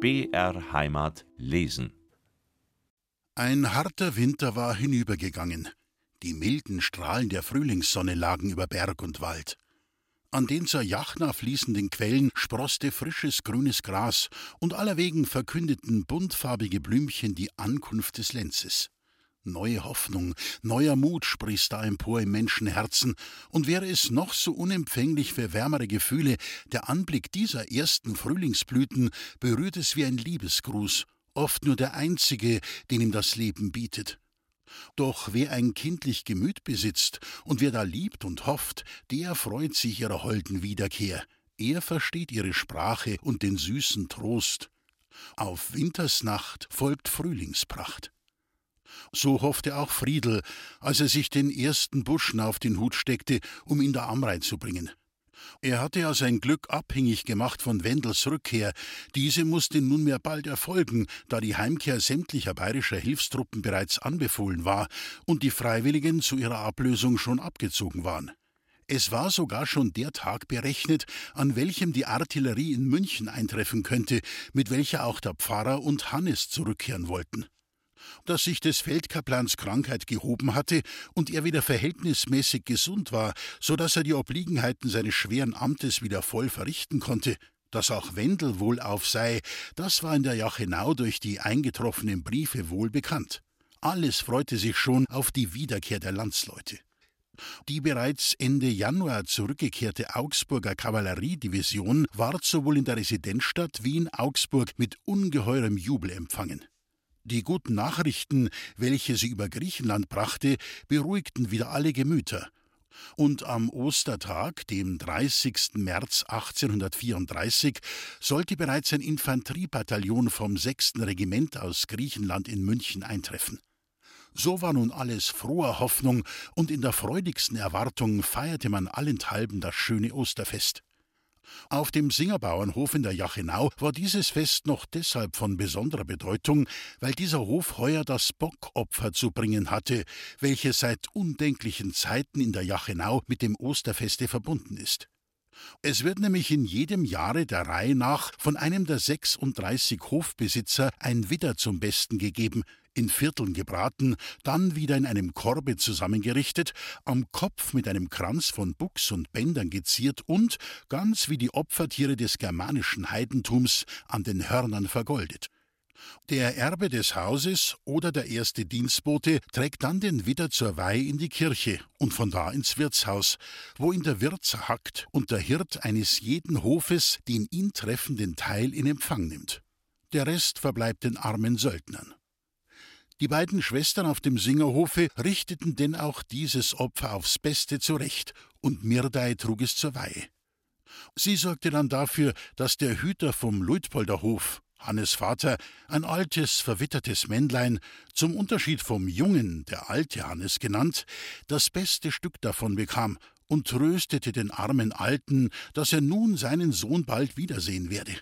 BR Heimat lesen. Ein harter Winter war hinübergegangen. Die milden Strahlen der Frühlingssonne lagen über Berg und Wald. An den zur Jachna fließenden Quellen sproßte frisches grünes Gras, und allerwegen verkündeten buntfarbige Blümchen die Ankunft des Lenzes. Neue Hoffnung, neuer Mut sprießt da empor im Menschenherzen, und wäre es noch so unempfänglich für wärmere Gefühle, der Anblick dieser ersten Frühlingsblüten berührt es wie ein Liebesgruß, oft nur der einzige, den ihm das Leben bietet. Doch wer ein kindlich Gemüt besitzt und wer da liebt und hofft, der freut sich ihrer holden Wiederkehr. Er versteht ihre Sprache und den süßen Trost. Auf Wintersnacht folgt Frühlingspracht. So hoffte auch Friedel, als er sich den ersten Buschen auf den Hut steckte, um ihn der Amrei zu bringen. Er hatte ja sein Glück abhängig gemacht von Wendels Rückkehr. Diese musste nunmehr bald erfolgen, da die Heimkehr sämtlicher bayerischer Hilfstruppen bereits anbefohlen war und die Freiwilligen zu ihrer Ablösung schon abgezogen waren. Es war sogar schon der Tag berechnet, an welchem die Artillerie in München eintreffen könnte, mit welcher auch der Pfarrer und Hannes zurückkehren wollten dass sich des Feldkaplans Krankheit gehoben hatte und er wieder verhältnismäßig gesund war, so dass er die Obliegenheiten seines schweren Amtes wieder voll verrichten konnte, dass auch Wendel wohlauf sei, das war in der Jachenau durch die eingetroffenen Briefe wohl bekannt. Alles freute sich schon auf die Wiederkehr der Landsleute. Die bereits Ende Januar zurückgekehrte Augsburger Kavalleriedivision ward sowohl in der Residenzstadt wie in Augsburg mit ungeheurem Jubel empfangen. Die guten Nachrichten, welche sie über Griechenland brachte, beruhigten wieder alle Gemüter. Und am Ostertag, dem 30. März 1834, sollte bereits ein Infanteriebataillon vom 6. Regiment aus Griechenland in München eintreffen. So war nun alles froher Hoffnung, und in der freudigsten Erwartung feierte man allenthalben das schöne Osterfest. Auf dem Singerbauernhof in der Jachenau war dieses Fest noch deshalb von besonderer Bedeutung, weil dieser Hof heuer das Bockopfer zu bringen hatte, welches seit undenklichen Zeiten in der Jachenau mit dem Osterfeste verbunden ist. Es wird nämlich in jedem Jahre der Reihe nach von einem der 36 Hofbesitzer ein Widder zum Besten gegeben, in Vierteln gebraten, dann wieder in einem Korbe zusammengerichtet, am Kopf mit einem Kranz von Buchs und Bändern geziert und, ganz wie die Opfertiere des germanischen Heidentums, an den Hörnern vergoldet. Der Erbe des Hauses oder der erste Dienstbote trägt dann den Widder zur Weihe in die Kirche und von da ins Wirtshaus, wo ihn der Wirt zerhackt und der Hirt eines jeden Hofes den ihn treffenden Teil in Empfang nimmt. Der Rest verbleibt den armen Söldnern. Die beiden Schwestern auf dem Singerhofe richteten denn auch dieses Opfer aufs Beste zurecht, und Mirdei trug es zur Weihe. Sie sorgte dann dafür, dass der Hüter vom Luitpolderhof, Hannes Vater, ein altes, verwittertes Männlein, zum Unterschied vom Jungen, der alte Hannes genannt, das beste Stück davon bekam und tröstete den armen Alten, dass er nun seinen Sohn bald wiedersehen werde.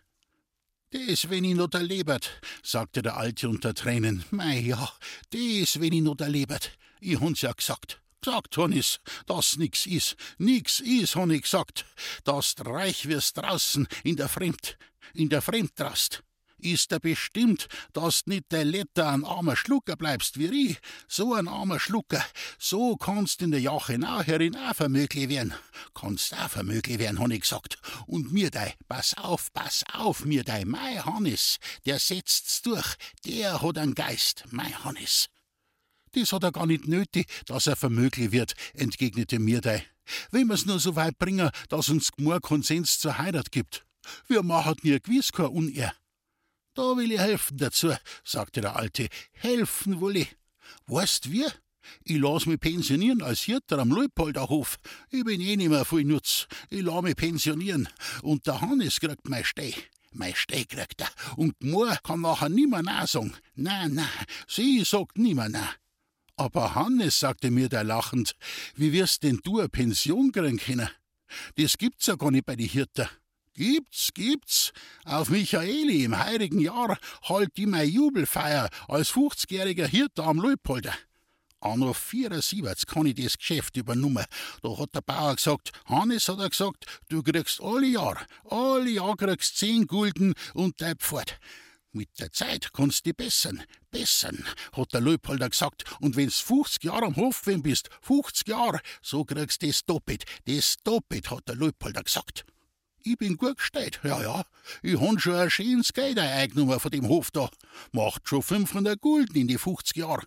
Des, wenn ich noch da lebert, sagte der Alte unter Tränen. Mei, ja, des, wenn ich noch da lebert. Ich hab's ja gesagt. Gesagt, Hannes, dass nix is. Nix is, han ich gesagt. Dass reich wirst draußen in der Fremd, in der Fremd drast ist er bestimmt, dass du nicht der Letter ein armer Schlucker bleibst wie ich. So ein armer Schlucker, so kannst in der Jachenau herin auch vermöglich werden. Kannst auch vermöglich werden, han ich gesagt. Und mir dei, pass auf, pass auf, mir dei, mei Hannes, der setzt's durch, der hat einen Geist, mei Hannes. Das hat er gar nicht nötig, dass er vermöglich wird, entgegnete Mirdei. Wenn wir's nur so weit bringen, dass uns Gmor Konsens zur Heirat gibt. Wir machen ihr gewiss kein Unehr. Da will ich helfen dazu, sagte der Alte. Helfen will ich. Weißt wie? Ich lass mich pensionieren als Hirter am Leupolderhof. Ich bin eh nicht mehr viel Nutz. Ich lass mich pensionieren. Und der Hannes kriegt mein Steh. Mein Steh kriegt er. Und Gmor kann nachher nimmer na sagen. Nein, nein, sie sagt nimmer na. Aber Hannes, sagte mir der lachend, wie wirst denn du eine Pension kriegen können? Das gibt's ja gar nicht bei die Hirter. Gibt's, gibt's. Auf Michaeli im heiligen Jahr halt die mei Jubelfeier als 50-jähriger Hirte am Leupolder. Anno 74 kann ich das Geschäft übernommen. Da hat der Bauer gesagt, Hannes hat er gesagt, du kriegst alle Jahr, alle Jahr kriegst zehn Gulden und dein Pferd. Mit der Zeit kannst du bessern, bessern, hat der Leupolder gesagt. Und wenn's 50 Jahre am Hof bist, 50 Jahre, so kriegst du das doppelt, das doppelt, hat der Leupolder gesagt. Ich bin gut gestellt, ja, ja. Ich han schon ein schönes Geld eingenommen von dem Hof da. Macht schon 500 Gulden in die 50 Jahre.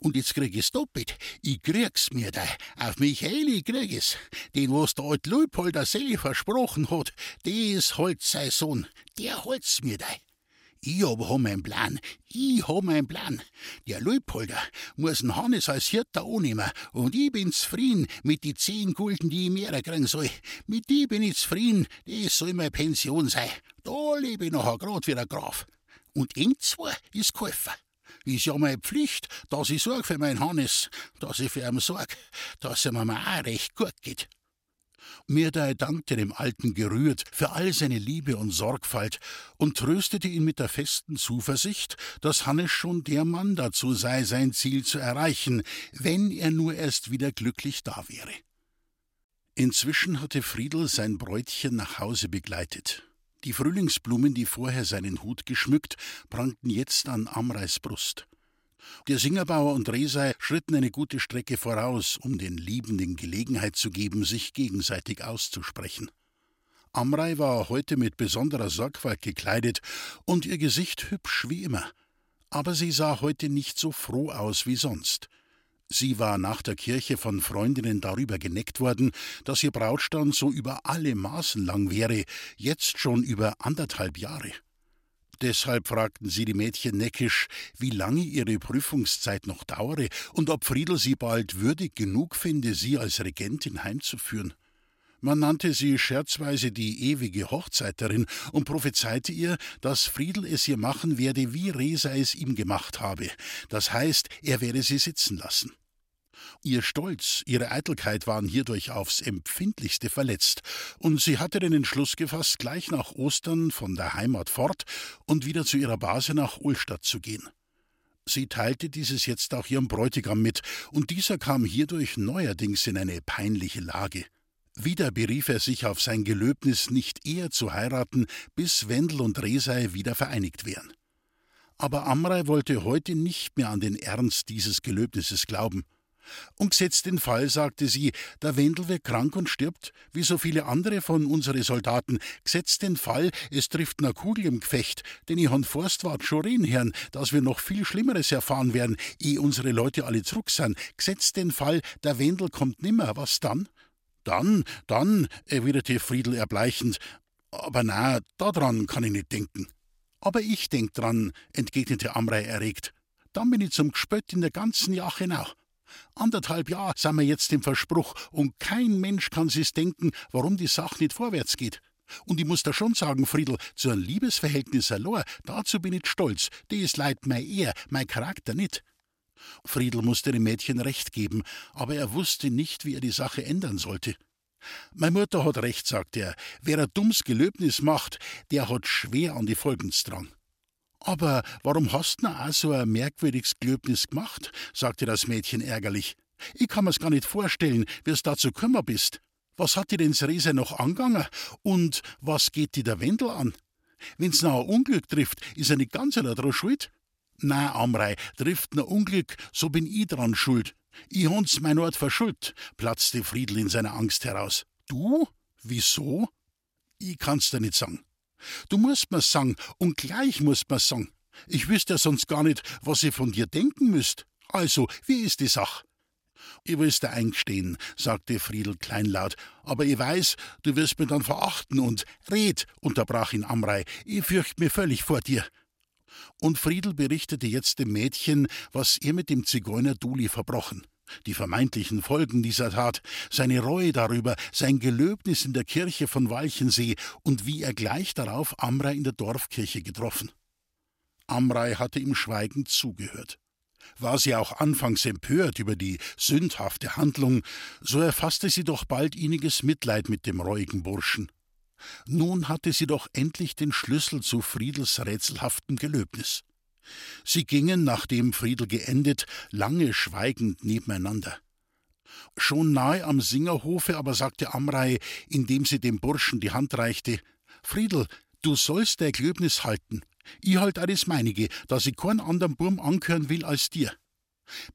Und jetzt krieg ich's doppelt. Ich krieg's mir da. Auf Michaeli krieg ich's. Den, was der alte Leupolder Seli versprochen hat, des halt sein Sohn. Der halt's mir da. Ich aber hab meinen Plan. Ich hab meinen Plan. Der Leupolder muss den Hannes als Hirter annehmen und ich bin zufrieden mit die zehn Gulden, die ich mehr kriegen soll. Mit die bin ich zufrieden, das soll meine Pension sein. Da lebe ich nachher grad wie der Graf. Und eng zwei ist Käufer. Ist ja meine Pflicht, dass ich sorge für meinen Hannes, dass ich für ihn sorge, dass er mir auch recht gut geht. Mirdei dankte dem Alten gerührt für all seine Liebe und Sorgfalt und tröstete ihn mit der festen Zuversicht, dass Hannes schon der Mann dazu sei, sein Ziel zu erreichen, wenn er nur erst wieder glücklich da wäre. Inzwischen hatte Friedel sein Bräutchen nach Hause begleitet. Die Frühlingsblumen, die vorher seinen Hut geschmückt, prangten jetzt an Amreis Brust. Der Singerbauer und Resei schritten eine gute Strecke voraus, um den Liebenden Gelegenheit zu geben, sich gegenseitig auszusprechen. Amrei war heute mit besonderer Sorgfalt gekleidet und ihr Gesicht hübsch wie immer. Aber sie sah heute nicht so froh aus wie sonst. Sie war nach der Kirche von Freundinnen darüber geneckt worden, dass ihr Brautstand so über alle Maßen lang wäre, jetzt schon über anderthalb Jahre. Deshalb fragten sie die Mädchen neckisch, wie lange ihre Prüfungszeit noch dauere und ob Friedel sie bald würdig genug finde, sie als Regentin heimzuführen. Man nannte sie scherzweise die ewige Hochzeiterin und prophezeite ihr, dass Friedel es ihr machen werde, wie Resa es ihm gemacht habe. Das heißt, er werde sie sitzen lassen. Ihr Stolz, ihre Eitelkeit waren hierdurch aufs empfindlichste verletzt, und sie hatte den Entschluss gefasst, gleich nach Ostern von der Heimat fort und wieder zu ihrer Base nach Ulstadt zu gehen. Sie teilte dieses jetzt auch ihrem Bräutigam mit, und dieser kam hierdurch neuerdings in eine peinliche Lage. Wieder berief er sich auf sein Gelöbnis, nicht eher zu heiraten, bis Wendel und Resei wieder vereinigt wären. Aber Amrei wollte heute nicht mehr an den Ernst dieses Gelöbnisses glauben. Und gesetzt den Fall, sagte sie, der Wendel wird krank und stirbt, wie so viele andere von unseren Soldaten. Gesetzt den Fall, es trifft ne Kugel im Gefecht, denn ich han Forstwart schon reden hören, dass wir noch viel Schlimmeres erfahren werden, ehe unsere Leute alle zurück sind. Gesetzt den Fall, der Wendel kommt nimmer, was dann? Dann, dann, erwiderte Friedel erbleichend. Aber na, daran kann ich nicht denken. Aber ich denk dran, entgegnete Amrei erregt. Dann bin ich zum Gespött in der ganzen Jache nach. Anderthalb Jahre sind wir jetzt im Verspruch und kein Mensch kann sich's denken, warum die Sache nicht vorwärts geht. Und ich muss da schon sagen, Friedel, zu einem Liebesverhältnis allein, dazu bin ich stolz. Ist leid mein Ehr, mein Charakter nicht. Friedel musste dem Mädchen recht geben, aber er wusste nicht, wie er die Sache ändern sollte. Meine Mutter hat recht, sagte er. Wer ein dummes Gelöbnis macht, der hat schwer an die Folgens dran. Aber warum hast du auch so ein merkwürdiges Gelöbnis gemacht? sagte das Mädchen ärgerlich. Ich kann mir's gar nicht vorstellen, wie's dazu gekommen bist. Was hat dir denn Rese noch angegangen? Und was geht dir der Wendel an? Wenn's noch ein Unglück trifft, ist er nicht ganz dran schuld? Na, Amrei, trifft ein Unglück, so bin ich dran schuld. Ich hab's mein Ort verschuld, platzte Friedel in seiner Angst heraus. Du? Wieso? Ich kann's dir nicht sagen. Du musst mir's sagen, und gleich musst mir's sagen. Ich wüsste ja sonst gar nicht, was ich von dir denken müsst. Also, wie ist die Sach? Ich will's dir eingestehen, sagte Friedel kleinlaut, aber ich weiß, du wirst mir dann verachten und red, unterbrach ihn Amrei, ich fürcht mir völlig vor dir. Und Friedel berichtete jetzt dem Mädchen, was er mit dem Zigeuner Duli verbrochen die vermeintlichen Folgen dieser Tat, seine Reue darüber, sein Gelöbnis in der Kirche von Walchensee und wie er gleich darauf Amrei in der Dorfkirche getroffen. Amrei hatte ihm schweigend zugehört. War sie auch anfangs empört über die sündhafte Handlung, so erfasste sie doch bald inniges Mitleid mit dem reuigen Burschen. Nun hatte sie doch endlich den Schlüssel zu Friedels rätselhaftem Gelöbnis. Sie gingen, nachdem Friedel geendet, lange schweigend nebeneinander. Schon nahe am Singerhofe aber sagte Amrei, indem sie dem Burschen die Hand reichte: Friedel, Du sollst dein Glöbnis halten. Ich halt auch das meinige, dass ich keinen anderen Burm ankören will als dir.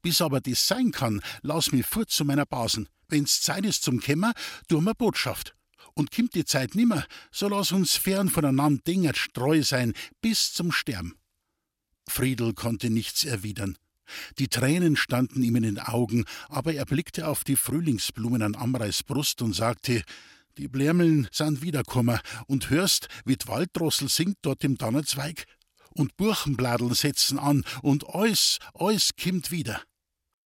Bis aber das sein kann, lass mich fort zu meiner Basen. Wenn's Zeit ist zum Kämmer, tu mir Botschaft. Und kimmt die Zeit nimmer, so lass uns fern voneinander dingert streu sein, bis zum Sterben. Friedel konnte nichts erwidern. Die Tränen standen ihm in den Augen, aber er blickte auf die Frühlingsblumen an Amreis Brust und sagte, die Blärmeln sind wiederkommen, und hörst, wie d Walddrossel singt dort im Donnerzweig? Und Buchenbladeln setzen an, und alles, alles kimmt wieder.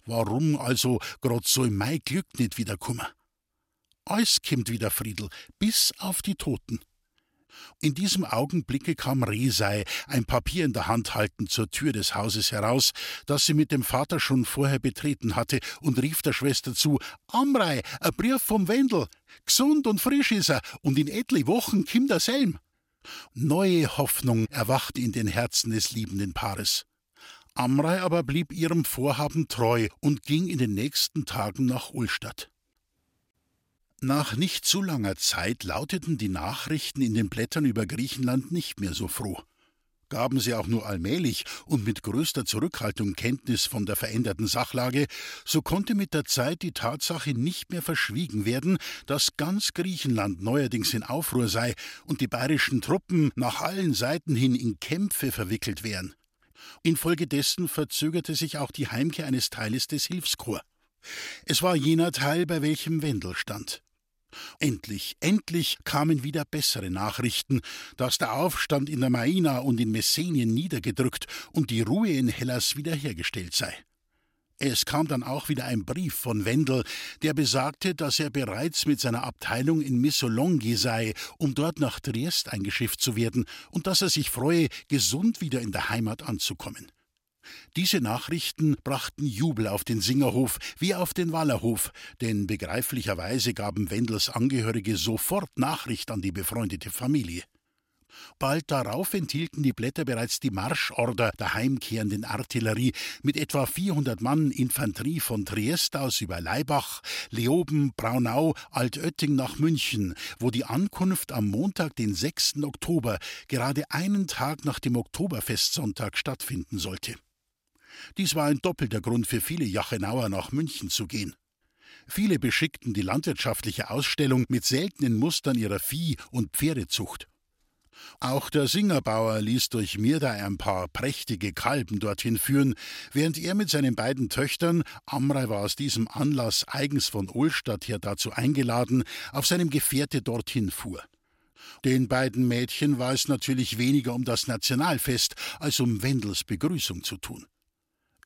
Warum also grad so im Mai Glück nicht wiederkommen? Alles kimmt wieder, Friedel, bis auf die Toten. In diesem Augenblicke kam Resei, ein Papier in der Hand haltend, zur Tür des Hauses heraus, das sie mit dem Vater schon vorher betreten hatte, und rief der Schwester zu: Amrei, ein Brief vom Wendel. Gesund und frisch ist er, und in etli Wochen kimmt er selm. Neue Hoffnung erwachte in den Herzen des liebenden Paares. Amrei aber blieb ihrem Vorhaben treu und ging in den nächsten Tagen nach Ulstadt. Nach nicht zu langer Zeit lauteten die Nachrichten in den Blättern über Griechenland nicht mehr so froh. Gaben sie auch nur allmählich und mit größter Zurückhaltung Kenntnis von der veränderten Sachlage, so konnte mit der Zeit die Tatsache nicht mehr verschwiegen werden, dass ganz Griechenland neuerdings in Aufruhr sei und die bayerischen Truppen nach allen Seiten hin in Kämpfe verwickelt wären. Infolgedessen verzögerte sich auch die Heimkehr eines Teiles des Hilfskorps. Es war jener Teil, bei welchem Wendel stand. Endlich, endlich kamen wieder bessere Nachrichten, dass der Aufstand in der Maina und in Messenien niedergedrückt und die Ruhe in Hellas wiederhergestellt sei. Es kam dann auch wieder ein Brief von Wendel, der besagte, dass er bereits mit seiner Abteilung in Missolonghi sei, um dort nach Triest eingeschifft zu werden, und dass er sich freue, gesund wieder in der Heimat anzukommen. Diese Nachrichten brachten Jubel auf den Singerhof wie auf den Wallerhof, denn begreiflicherweise gaben Wendels Angehörige sofort Nachricht an die befreundete Familie. Bald darauf enthielten die Blätter bereits die Marschorder der heimkehrenden Artillerie mit etwa 400 Mann Infanterie von Triest aus über Laibach, Leoben, Braunau, Altötting nach München, wo die Ankunft am Montag, den 6. Oktober, gerade einen Tag nach dem Oktoberfestsonntag stattfinden sollte. Dies war ein doppelter Grund für viele Jachenauer nach München zu gehen. Viele beschickten die landwirtschaftliche Ausstellung mit seltenen Mustern ihrer Vieh- und Pferdezucht. Auch der Singerbauer ließ durch Mirda ein paar prächtige Kalben dorthin führen, während er mit seinen beiden Töchtern, Amrei war aus diesem Anlass eigens von Ohlstadt her dazu eingeladen, auf seinem Gefährte dorthin fuhr. Den beiden Mädchen war es natürlich weniger um das Nationalfest als um Wendels Begrüßung zu tun.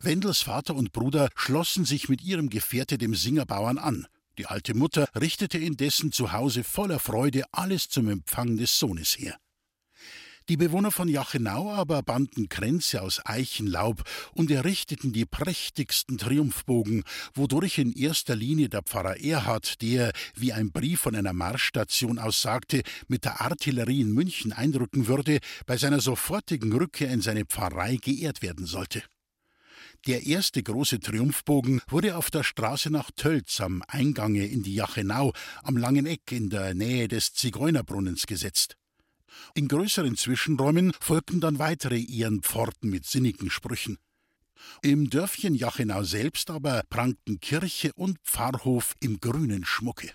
Wendels Vater und Bruder schlossen sich mit ihrem Gefährte dem Singerbauern an. Die alte Mutter richtete indessen zu Hause voller Freude alles zum Empfang des Sohnes her. Die Bewohner von Jachenau aber banden Kränze aus Eichenlaub und errichteten die prächtigsten Triumphbogen, wodurch in erster Linie der Pfarrer Erhard, der, wie ein Brief von einer Marschstation aus sagte, mit der Artillerie in München einrücken würde, bei seiner sofortigen Rückkehr in seine Pfarrei geehrt werden sollte. Der erste große Triumphbogen wurde auf der Straße nach Tölz am Eingange in die Jachenau am Langen Eck in der Nähe des Zigeunerbrunnens gesetzt. In größeren Zwischenräumen folgten dann weitere Ehrenpforten mit sinnigen Sprüchen. Im Dörfchen Jachenau selbst aber prangten Kirche und Pfarrhof im grünen Schmucke.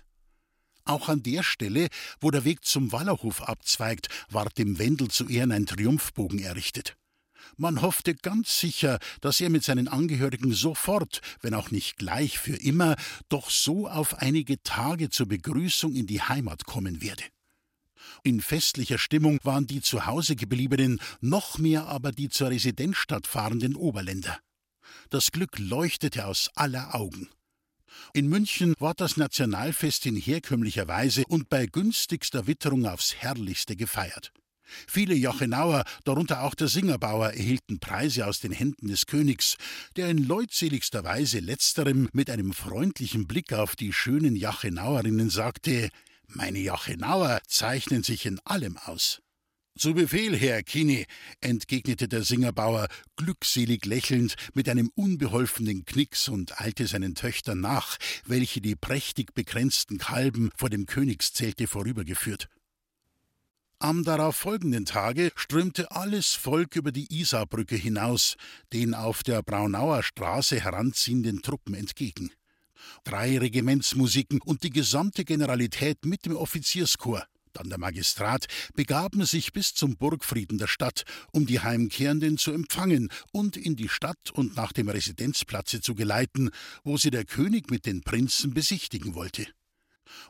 Auch an der Stelle, wo der Weg zum Wallerhof abzweigt, ward dem Wendel zu Ehren ein Triumphbogen errichtet. Man hoffte ganz sicher, dass er mit seinen Angehörigen sofort, wenn auch nicht gleich für immer, doch so auf einige Tage zur Begrüßung in die Heimat kommen werde. In festlicher Stimmung waren die zu Hause gebliebenen, noch mehr aber die zur Residenzstadt fahrenden Oberländer. Das Glück leuchtete aus aller Augen. In München ward das Nationalfest in herkömmlicher Weise und bei günstigster Witterung aufs herrlichste gefeiert. Viele Jachenauer, darunter auch der Singerbauer, erhielten Preise aus den Händen des Königs, der in leutseligster Weise letzterem mit einem freundlichen Blick auf die schönen Jachenauerinnen sagte: Meine Jachenauer zeichnen sich in allem aus. Zu Befehl, Herr Kini, entgegnete der Singerbauer, glückselig lächelnd, mit einem unbeholfenen Knicks und eilte seinen Töchtern nach, welche die prächtig bekränzten Kalben vor dem Königszelte vorübergeführt. Am darauf folgenden Tage strömte alles Volk über die Isarbrücke hinaus, den auf der Braunauer Straße heranziehenden Truppen entgegen. Drei Regimentsmusiken und die gesamte Generalität mit dem Offizierschor, dann der Magistrat, begaben sich bis zum Burgfrieden der Stadt, um die Heimkehrenden zu empfangen und in die Stadt und nach dem Residenzplatze zu geleiten, wo sie der König mit den Prinzen besichtigen wollte.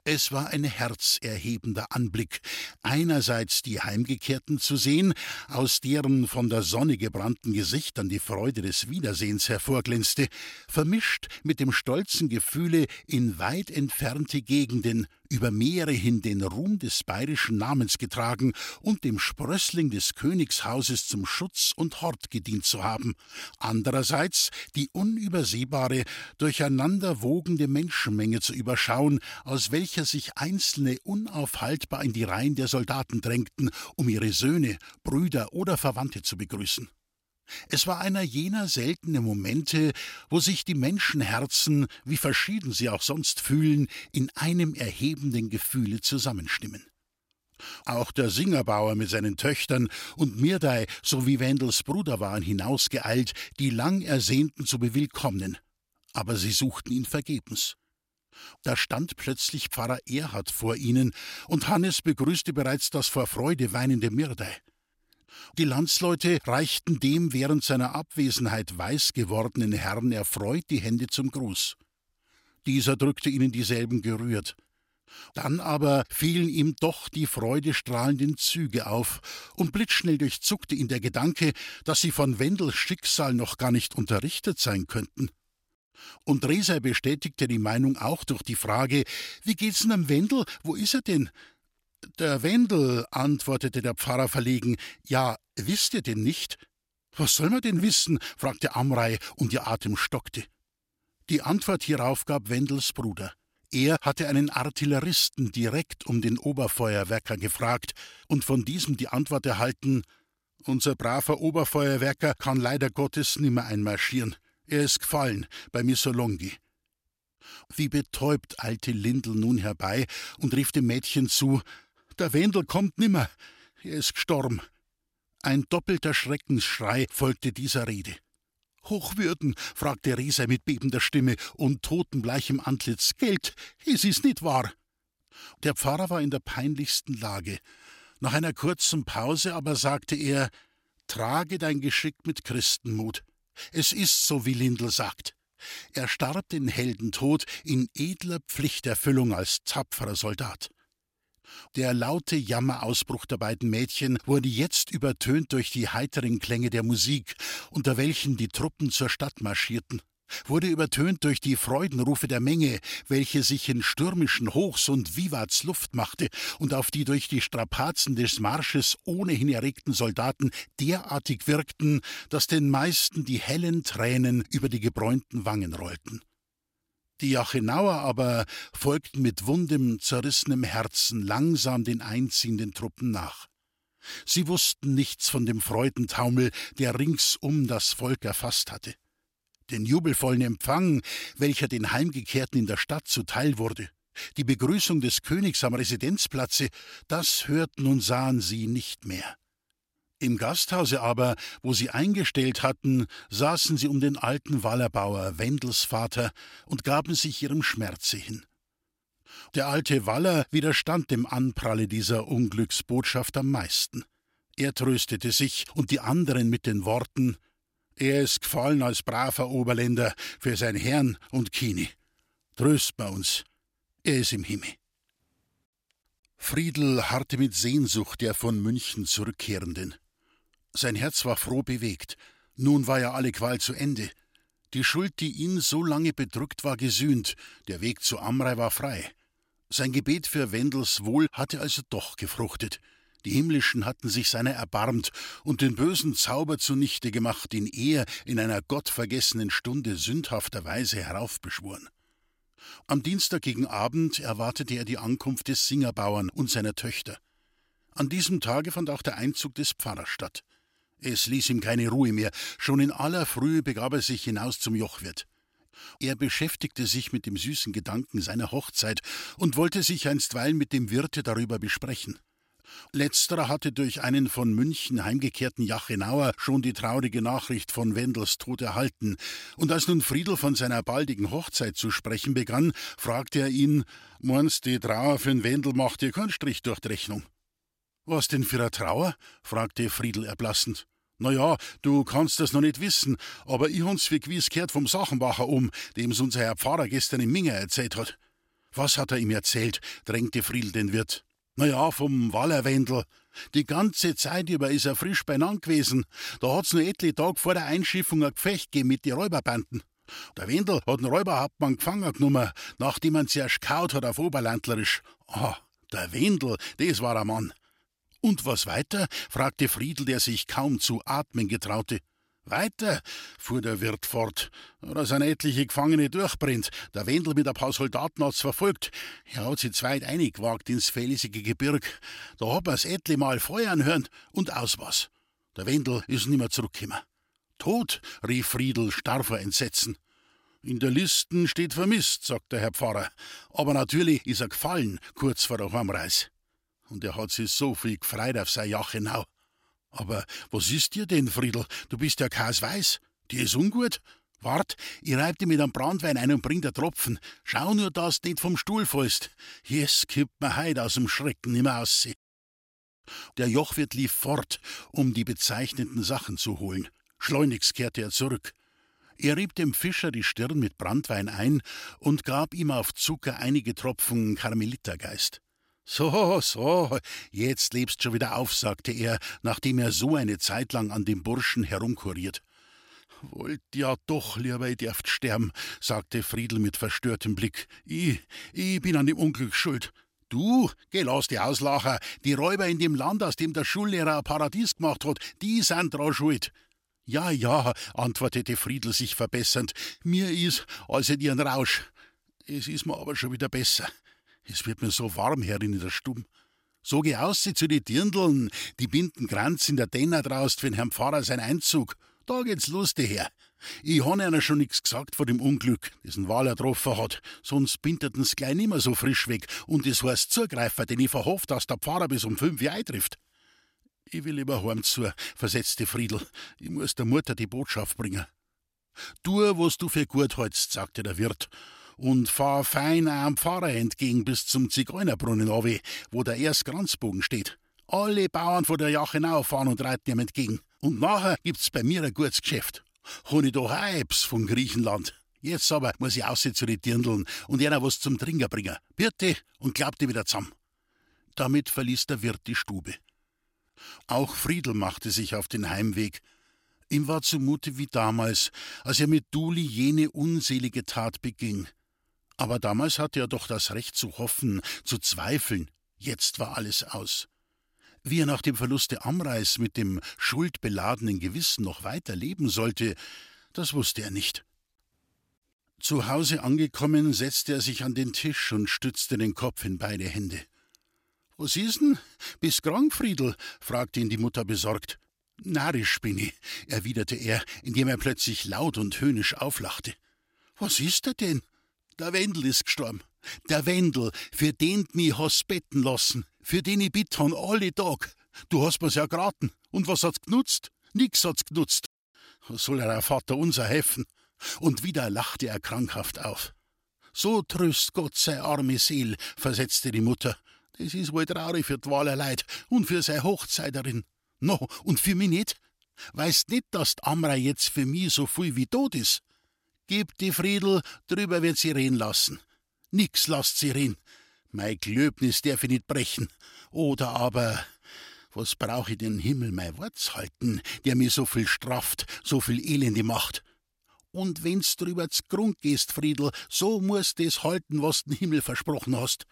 Es war ein herzerhebender Anblick, einerseits die Heimgekehrten zu sehen, aus deren von der Sonne gebrannten Gesichtern die Freude des Wiedersehens hervorglänzte, vermischt mit dem stolzen Gefühle, in weit entfernte Gegenden über Meere hin den Ruhm des bayerischen Namens getragen und dem Sprössling des Königshauses zum Schutz und Hort gedient zu haben, andererseits die unübersehbare, durcheinander wogende Menschenmenge zu überschauen, aus welcher sich Einzelne unaufhaltbar in die Reihen der Soldaten drängten, um ihre Söhne, Brüder oder Verwandte zu begrüßen. Es war einer jener seltenen Momente, wo sich die Menschenherzen, wie verschieden sie auch sonst fühlen, in einem erhebenden Gefühle zusammenstimmen. Auch der Singerbauer mit seinen Töchtern und Mirdei sowie Wendels Bruder waren hinausgeeilt, die lang ersehnten zu bewillkommnen. Aber sie suchten ihn vergebens. Da stand plötzlich Pfarrer Erhard vor ihnen, und Hannes begrüßte bereits das vor Freude weinende Mirdei. Die Landsleute reichten dem während seiner Abwesenheit weiß gewordenen Herrn erfreut die Hände zum Gruß. Dieser drückte ihnen dieselben gerührt. Dann aber fielen ihm doch die freudestrahlenden Züge auf, und blitzschnell durchzuckte ihn der Gedanke, dass sie von Wendels Schicksal noch gar nicht unterrichtet sein könnten. Und Reser bestätigte die Meinung auch durch die Frage: Wie geht's denn am Wendel? Wo ist er denn? Der Wendel, antwortete der Pfarrer verlegen, ja, wisst ihr denn nicht? Was soll man denn wissen? fragte Amrei, und ihr Atem stockte. Die Antwort hierauf gab Wendels Bruder. Er hatte einen Artilleristen direkt um den Oberfeuerwerker gefragt und von diesem die Antwort erhalten: Unser braver Oberfeuerwerker kann leider Gottes nimmer einmarschieren. Er ist gefallen bei Missolonghi. Wie betäubt eilte Lindl nun herbei und rief dem Mädchen zu: der Wendel kommt nimmer. Er ist gestorben. Ein doppelter Schreckensschrei folgte dieser Rede. Hochwürden, fragte Reser mit bebender Stimme und totenbleichem Antlitz. Geld, es ist nicht wahr. Der Pfarrer war in der peinlichsten Lage. Nach einer kurzen Pause aber sagte er: Trage dein Geschick mit Christenmut. Es ist so, wie Lindl sagt. Er starb den Heldentod in edler Pflichterfüllung als tapferer Soldat. Der laute Jammerausbruch der beiden Mädchen wurde jetzt übertönt durch die heiteren Klänge der Musik, unter welchen die Truppen zur Stadt marschierten, wurde übertönt durch die Freudenrufe der Menge, welche sich in stürmischen Hochs und Vivats Luft machte und auf die durch die Strapazen des Marsches ohnehin erregten Soldaten derartig wirkten, dass den meisten die hellen Tränen über die gebräunten Wangen rollten. Die Jachenauer aber folgten mit wundem, zerrissenem Herzen langsam den einziehenden Truppen nach. Sie wussten nichts von dem Freudentaumel, der ringsum das Volk erfasst hatte. Den jubelvollen Empfang, welcher den Heimgekehrten in der Stadt zuteil wurde, die Begrüßung des Königs am Residenzplatze, das hörten und sahen sie nicht mehr. Im Gasthause aber, wo sie eingestellt hatten, saßen sie um den alten Wallerbauer, Wendels Vater, und gaben sich ihrem Schmerze hin. Der alte Waller widerstand dem Anpralle dieser Unglücksbotschaft am meisten. Er tröstete sich und die anderen mit den Worten Er ist gefallen als braver Oberländer für sein Herrn und Kini. Tröst bei uns, er ist im Himmel. Friedel harrte mit Sehnsucht der von München Zurückkehrenden. Sein Herz war froh bewegt. Nun war ja alle Qual zu Ende. Die Schuld, die ihn so lange bedrückt, war gesühnt, der Weg zu Amrei war frei. Sein Gebet für Wendels Wohl hatte also doch gefruchtet. Die Himmlischen hatten sich seiner erbarmt und den bösen Zauber zunichte gemacht, den er in einer gottvergessenen Stunde sündhafterweise heraufbeschworen. Am Dienstag gegen Abend erwartete er die Ankunft des Singerbauern und seiner Töchter. An diesem Tage fand auch der Einzug des Pfarrers statt. Es ließ ihm keine Ruhe mehr. Schon in aller Frühe begab er sich hinaus zum Jochwirt. Er beschäftigte sich mit dem süßen Gedanken seiner Hochzeit und wollte sich einstweilen mit dem Wirte darüber besprechen. Letzterer hatte durch einen von München heimgekehrten Jachenauer schon die traurige Nachricht von Wendels Tod erhalten, und als nun Friedel von seiner baldigen Hochzeit zu sprechen begann, fragte er ihn: Meinst die Trauer für den Wendel macht dir keinen Strich durch die Rechnung? Was denn für eine Trauer? fragte Friedel erblassend. Na ja, du kannst das noch nicht wissen, aber ich hab's wie gewiss gehört vom Sachenbacher um, dem's unser Herr Pfarrer gestern im Minger erzählt hat. Was hat er ihm erzählt? drängte Friedel den Wirt. Na ja, vom Wallerwendel. Die ganze Zeit über ist er frisch beieinander gewesen. Da hat's nur etliche Tage vor der Einschiffung ein Gefecht gegeben mit den Räuberbanden. Der Wendel hat einen Räuberhauptmann gefangen genommen, nachdem man zuerst kaut hat auf Oberlandlerisch. Ah, der Wendel, das war ein Mann. Und was weiter? fragte Friedel, der sich kaum zu atmen getraute. Weiter, fuhr der Wirt fort. Da sind etliche Gefangene durchbrennt. Der Wendel mit ein paar Soldaten hat's verfolgt. Er hat sich zweit eingewagt ins felsige Gebirg. Da hat man's etliche Mal feuern hören und aus was. Der Wendel ist nimmer zurückgekommen. Tot, rief Friedel starr vor Entsetzen. In der Listen steht vermisst, sagt der Herr Pfarrer. Aber natürlich ist er gefallen, kurz vor der Heimreis und er hat sich so viel gefreut auf sein Jachenau. Aber was ist dir denn, Friedel? Du bist ja kein Weiß. Dir ist ungut? Wart, ich reib dir mit einem Brandwein ein und bring dir Tropfen. Schau nur, dass du nicht vom Stuhl fällst. Yes, kippt mir heut aus dem Schrecken nimmer aussehen. Der Jochwirt lief fort, um die bezeichneten Sachen zu holen. Schleunigst kehrte er zurück. Er rieb dem Fischer die Stirn mit Brandwein ein und gab ihm auf Zucker einige Tropfen Karmelitergeist. So, so, jetzt lebst schon wieder auf, sagte er, nachdem er so eine Zeit lang an dem Burschen herumkuriert. Wollt ja doch lieber, ich dürft sterben, sagte Friedel mit verstörtem Blick. Ich, ich bin an dem Unglück schuld. Du, geh, lass die auslachen. Die Räuber in dem Land, aus dem der Schullehrer ein Paradies gemacht hat, die sind dran schuld. Ja, ja, antwortete Friedel sich verbessernd. Mir is, als hätt ich einen Rausch. Es ist mir aber schon wieder besser. Es wird mir so warm herin in der Stube. So geh aus zu die Dirndln, die binden Kranz in der Denner draust für den Herrn Pfarrer sein Einzug. Da geht's lustig her. Ich han einer schon nix gesagt vor dem Unglück, dessen Wahl er getroffen hat, sonst bindeten's gleich nimmer so frisch weg und es heißt Zugreifer, denn ich verhofft, dass der Pfarrer bis um fünf Uhr eintrifft. Ich will lieber heim zu, versetzte Friedel. Ich muss der Mutter die Botschaft bringen. Tu, was du für gut hältst, sagte der Wirt und fahr fein am Pfarrer entgegen bis zum Zigeunerbrunnen runter, wo der Kranzbogen steht. Alle Bauern von der Jachenau fahren und reiten ihm entgegen. Und nachher gibt's bei mir ein gutes Geschäft. Hon ich doch Eibs von Griechenland. Jetzt aber muss ich aussehen zu den Dirndeln und einer was zum Trinken bringen. Bitte und klappte wieder zusammen. Damit verließ der Wirt die Stube. Auch Friedel machte sich auf den Heimweg. Ihm war zumute wie damals, als er mit Duli jene unselige Tat beging. Aber damals hatte er doch das Recht zu hoffen, zu zweifeln. Jetzt war alles aus. Wie er nach dem Verluste Amreis mit dem schuldbeladenen Gewissen noch weiter leben sollte, das wusste er nicht. Zu Hause angekommen, setzte er sich an den Tisch und stützte den Kopf in beide Hände. Was ist denn? Bist krank, Friedel? fragte ihn die Mutter besorgt. Narrisch bin ich, erwiderte er, indem er plötzlich laut und höhnisch auflachte. Was ist er denn? Der Wendel ist gestorben. Der Wendel, für den du mich hast betten lassen, für den ich bitte han alle Tag. Du hast mir's ja geraten. Und was hat's genutzt? Nix hat's genutzt. Soll er Vater unser helfen? Und wieder lachte er krankhaft auf. So tröst Gott sei arme Seel, versetzte die Mutter. Das is wohl traurig für d'Waler Leid und für sei Hochzeiterin. No, und für mich nicht? Weißt nicht, dass d'Amra jetzt für mich so viel wie tot is? Gib die Friedel, drüber wird sie reden lassen. Nix lasst sie reden. Mein Glöbnis darf ich nicht brechen. Oder aber, was brauch ich den Himmel mein Wort halten, der mir so viel straft, so viel Elende macht? Und wenn's drüber z Grund gehst, Friedel, so musst es halten, was den Himmel versprochen hast.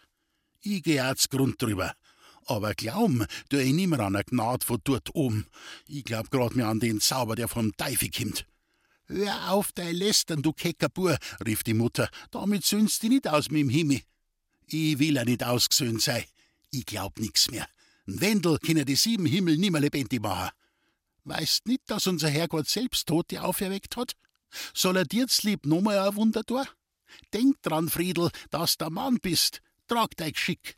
Ich geh auch z Grund drüber. Aber glauben, du ich nimmer an der Gnad von dort oben. Ich glaub grad mir an den Zauber, der vom Teufel kimmt. Hör auf dein Lästern, du kecker Bur, rief die Mutter, damit söhnst du nicht aus mit dem Himmel. Ich will ja nicht ausgesöhnt sein. Ich glaub nix mehr. N Wendel kann die sieben Himmel nimmer lebendig machen. Weißt nicht, dass unser Herrgott selbst Tote auferweckt hat? Soll er dir's lieb nochmal ein Wunder tun? Denk dran, Friedel, dass der Mann bist. Trag dein Geschick.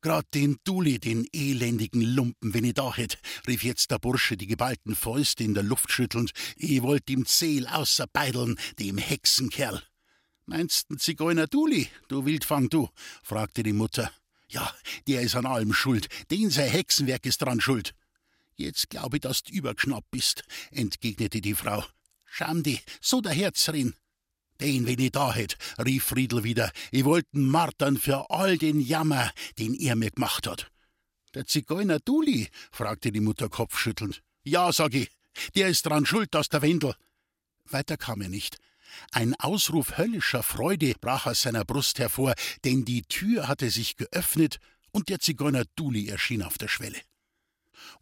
Grad den Duli, den elendigen Lumpen, wenn ich da hätt, rief jetzt der Bursche die geballten Fäuste in der Luft schüttelnd. Ich wollt ihm Zehl außerbeideln, dem Hexenkerl. Meinst n Zigeuner Duli, du Wildfang, du? fragte die Mutter. Ja, der ist an allem schuld, den sein Hexenwerk ist dran schuld. Jetzt glaube ich, dass du übergeschnappt bist, entgegnete die Frau. Scham di, so der Herzrin. Den, wenn ich da hätt, rief Friedel wieder, ich wollten martern für all den Jammer, den er mir gemacht hat. Der Zigeuner Duli? fragte die Mutter kopfschüttelnd. Ja, sag ich, der ist dran schuld, dass der Wendel. Weiter kam er nicht. Ein Ausruf höllischer Freude brach aus seiner Brust hervor, denn die Tür hatte sich geöffnet und der Zigeuner Duli erschien auf der Schwelle.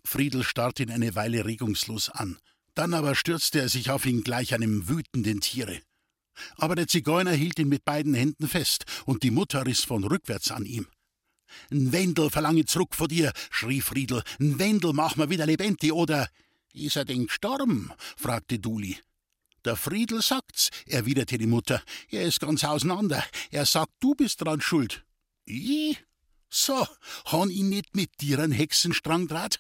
Friedel starrte ihn eine Weile regungslos an. Dann aber stürzte er sich auf ihn gleich einem wütenden Tiere. Aber der Zigeuner hielt ihn mit beiden Händen fest, und die Mutter riss von rückwärts an ihm. N Wendel verlange zurück vor dir, schrie Friedel. N Wendel mach mir wieder lebendig, oder? Is er denn gestorben? fragte Duli. Der Friedel sagt's, erwiderte die Mutter. Er ist ganz auseinander. Er sagt, du bist dran schuld. Ich? So, han ihn nicht mit dir einen Hexenstrang draht?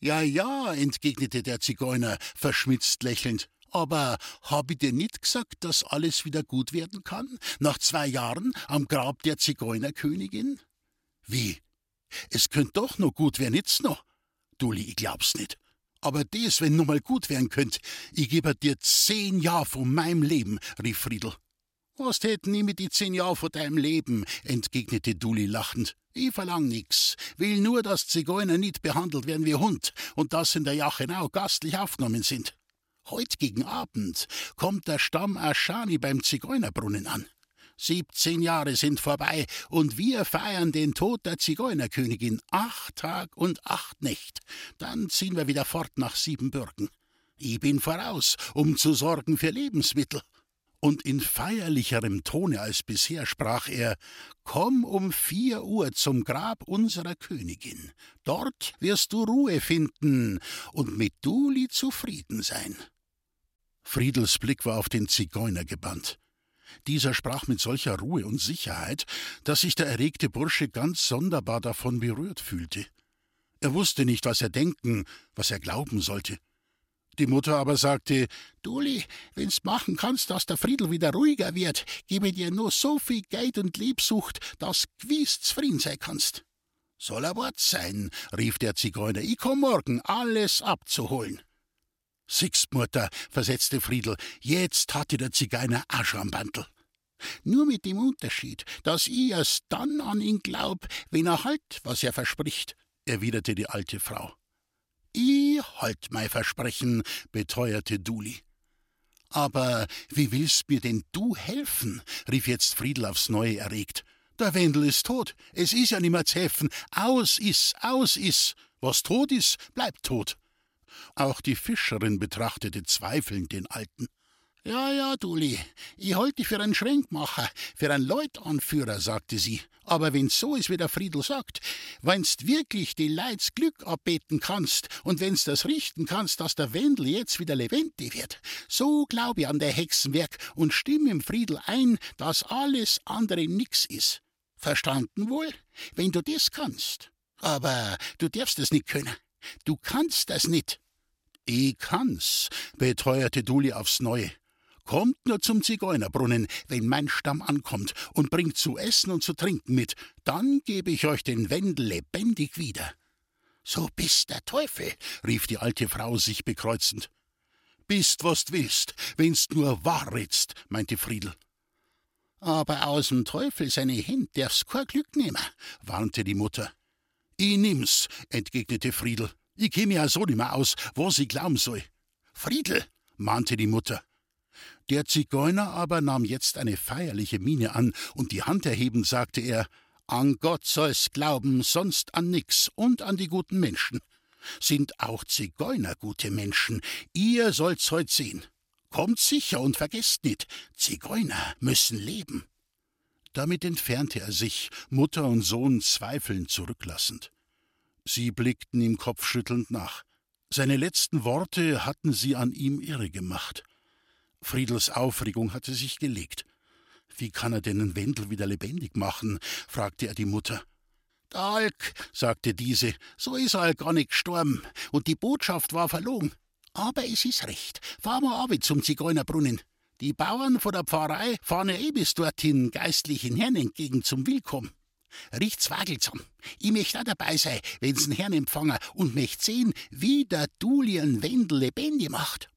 Ja, ja, entgegnete der Zigeuner, verschmitzt lächelnd. Aber hab ich dir nicht gesagt, dass alles wieder gut werden kann? Nach zwei Jahren am Grab der Zigeunerkönigin? Wie? Es könnt doch noch gut werden, jetzt noch? Dulli, ich glaub's nicht. Aber des, wenn nur mal gut werden könnt, ich gebe dir zehn Jahre von meinem Leben, rief Friedel. Was täten nie mit die zehn Jahre von deinem Leben? entgegnete Dulli lachend. Ich verlang nix, will nur, dass Zigeuner nicht behandelt werden wie Hund und dass in der Jachenau gastlich aufgenommen sind. Heut gegen Abend kommt der Stamm Aschani beim Zigeunerbrunnen an. Siebzehn Jahre sind vorbei und wir feiern den Tod der Zigeunerkönigin acht Tag und acht Nächt. Dann ziehen wir wieder fort nach Siebenbürgen. Ich bin voraus, um zu sorgen für Lebensmittel. Und in feierlicherem Tone als bisher sprach er Komm um vier Uhr zum Grab unserer Königin. Dort wirst du Ruhe finden und mit Duli zufrieden sein. Friedels Blick war auf den Zigeuner gebannt. Dieser sprach mit solcher Ruhe und Sicherheit, dass sich der erregte Bursche ganz sonderbar davon berührt fühlte. Er wusste nicht, was er denken, was er glauben sollte. Die Mutter aber sagte: Duli, wenn's machen kannst, dass der Friedel wieder ruhiger wird, gebe dir nur so viel Geld und Liebsucht, dass gewiss zufrieden sein kannst. Soll er Wort sein, rief der Zigeuner, ich komm morgen, alles abzuholen. Siehst, Mutter, versetzte Friedel, jetzt hatte der Zigeuner auch schon am Bandel. Nur mit dem Unterschied, dass ich erst dann an ihn glaub, wenn er halt, was er verspricht, erwiderte die alte Frau. Ich halt mein Versprechen, beteuerte Duli. Aber wie willst mir denn du helfen? rief jetzt Friedel aufs Neue erregt. Der Wendel ist tot. Es ist ja nimmer zu helfen. Aus is, aus is. Was tot is, bleibt tot. Auch die Fischerin betrachtete zweifelnd den Alten. Ja, ja, Duli, ich halte dich für einen Schränkmacher, für einen Leutanführer, sagte sie. Aber wenn's so ist, wie der Friedel sagt, wenn's wirklich die Leids Glück abbeten kannst und wenn's das richten kannst, dass der Wendel jetzt wieder lebendig wird, so glaub ich an der Hexenwerk und stimme im Friedel ein, dass alles andere nix ist. Verstanden wohl? Wenn du das kannst. Aber du darfst es nicht können. Du kannst das nicht. Ich kann's, beteuerte Duli aufs Neue. Kommt nur zum Zigeunerbrunnen, wenn mein Stamm ankommt, und bringt zu essen und zu trinken mit, dann gebe ich euch den Wendel lebendig wieder. So bist der Teufel, rief die alte Frau sich bekreuzend. Bist, was du willst, wenn's nur wahr redst, meinte Friedel. Aber aus'm Teufel seine Hände darf's kein Glück nehmen, warnte die Mutter. Ich nimm's, entgegnete Friedel. Ich käme ja so nimmer aus, was ich glauben soll. Friedel, mahnte die Mutter. Der Zigeuner aber nahm jetzt eine feierliche Miene an, und die Hand erhebend sagte er An Gott soll's glauben, sonst an nix und an die guten Menschen. Sind auch Zigeuner gute Menschen, ihr sollt's heut sehen. Kommt sicher und vergesst nicht, Zigeuner müssen leben. Damit entfernte er sich, Mutter und Sohn zweifelnd zurücklassend. Sie blickten ihm kopfschüttelnd nach. Seine letzten Worte hatten sie an ihm irre gemacht. Friedels Aufregung hatte sich gelegt. Wie kann er denn den Wendel wieder lebendig machen? fragte er die Mutter. Der Alk, sagte diese, so ist er gar nicht gestorben, und die Botschaft war verlogen. Aber es ist recht, fahr mal ab zum Zigeunerbrunnen. Die Bauern von der Pfarrei fahren ja eh bis dorthin geistlichen Herrn entgegen zum Willkommen. Riecht's wagelsam. Ich möchte auch dabei sein, wenn's den Herrn empfangen und möcht sehen, wie der Dulien Wendel lebendig macht.